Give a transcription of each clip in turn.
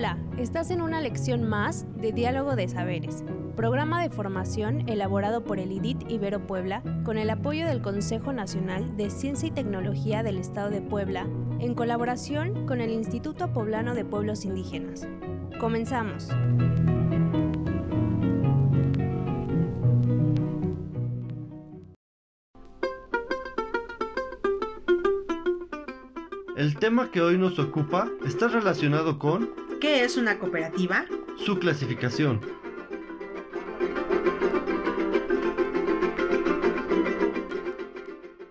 Hola, estás en una lección más de Diálogo de Saberes, programa de formación elaborado por el IDIT Ibero Puebla con el apoyo del Consejo Nacional de Ciencia y Tecnología del Estado de Puebla en colaboración con el Instituto Poblano de Pueblos Indígenas. Comenzamos. El tema que hoy nos ocupa está relacionado con ¿Qué es una cooperativa? su clasificación.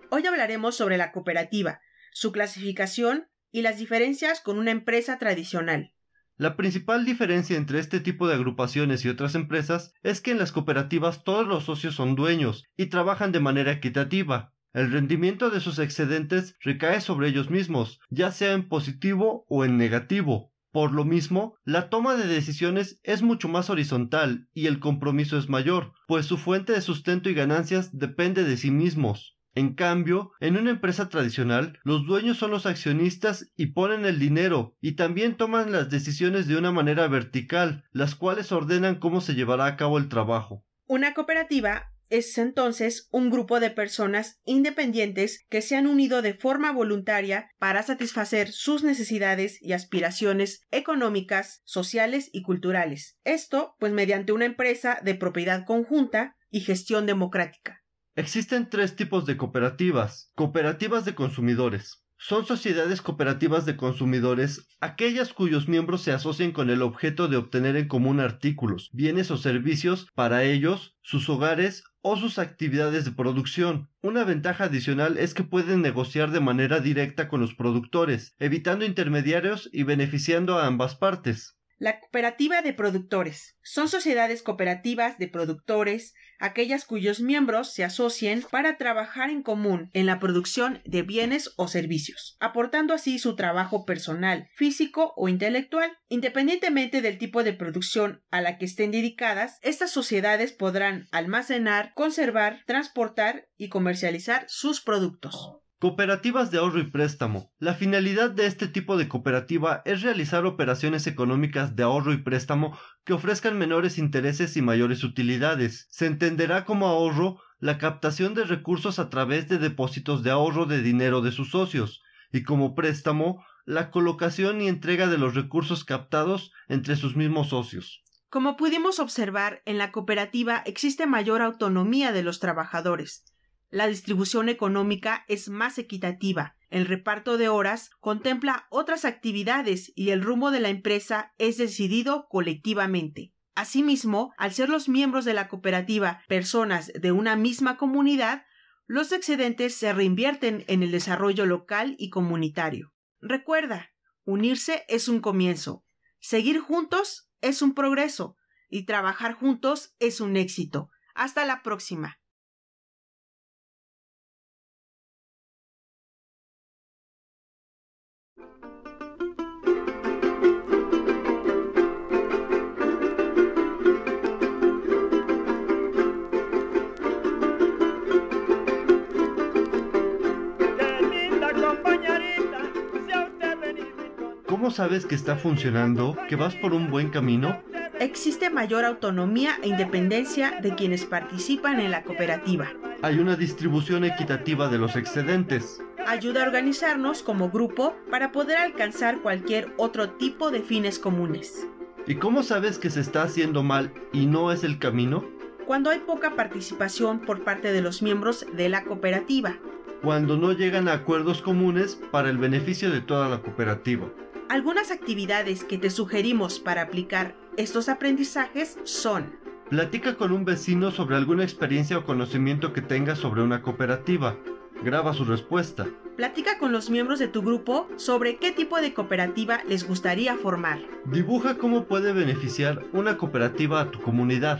Hoy hablaremos sobre la cooperativa, su clasificación y las diferencias con una empresa tradicional. La principal diferencia entre este tipo de agrupaciones y otras empresas es que en las cooperativas todos los socios son dueños y trabajan de manera equitativa. El rendimiento de sus excedentes recae sobre ellos mismos, ya sea en positivo o en negativo. Por lo mismo, la toma de decisiones es mucho más horizontal y el compromiso es mayor, pues su fuente de sustento y ganancias depende de sí mismos. En cambio, en una empresa tradicional, los dueños son los accionistas y ponen el dinero, y también toman las decisiones de una manera vertical, las cuales ordenan cómo se llevará a cabo el trabajo. Una cooperativa es entonces un grupo de personas independientes que se han unido de forma voluntaria para satisfacer sus necesidades y aspiraciones económicas, sociales y culturales. Esto, pues mediante una empresa de propiedad conjunta y gestión democrática. Existen tres tipos de cooperativas. Cooperativas de consumidores. Son sociedades cooperativas de consumidores aquellas cuyos miembros se asocian con el objeto de obtener en común artículos, bienes o servicios para ellos, sus hogares o sus actividades de producción. Una ventaja adicional es que pueden negociar de manera directa con los productores, evitando intermediarios y beneficiando a ambas partes. La cooperativa de productores. Son sociedades cooperativas de productores, aquellas cuyos miembros se asocien para trabajar en común en la producción de bienes o servicios, aportando así su trabajo personal, físico o intelectual. Independientemente del tipo de producción a la que estén dedicadas, estas sociedades podrán almacenar, conservar, transportar y comercializar sus productos. Cooperativas de ahorro y préstamo. La finalidad de este tipo de cooperativa es realizar operaciones económicas de ahorro y préstamo que ofrezcan menores intereses y mayores utilidades. Se entenderá como ahorro la captación de recursos a través de depósitos de ahorro de dinero de sus socios, y como préstamo la colocación y entrega de los recursos captados entre sus mismos socios. Como pudimos observar, en la cooperativa existe mayor autonomía de los trabajadores. La distribución económica es más equitativa, el reparto de horas contempla otras actividades y el rumbo de la empresa es decidido colectivamente. Asimismo, al ser los miembros de la cooperativa personas de una misma comunidad, los excedentes se reinvierten en el desarrollo local y comunitario. Recuerda, unirse es un comienzo, seguir juntos es un progreso y trabajar juntos es un éxito. Hasta la próxima. ¿Cómo sabes que está funcionando, que vas por un buen camino? Existe mayor autonomía e independencia de quienes participan en la cooperativa. Hay una distribución equitativa de los excedentes. Ayuda a organizarnos como grupo para poder alcanzar cualquier otro tipo de fines comunes. ¿Y cómo sabes que se está haciendo mal y no es el camino? Cuando hay poca participación por parte de los miembros de la cooperativa. Cuando no llegan a acuerdos comunes para el beneficio de toda la cooperativa. Algunas actividades que te sugerimos para aplicar estos aprendizajes son Platica con un vecino sobre alguna experiencia o conocimiento que tenga sobre una cooperativa. Graba su respuesta. Platica con los miembros de tu grupo sobre qué tipo de cooperativa les gustaría formar. Dibuja cómo puede beneficiar una cooperativa a tu comunidad.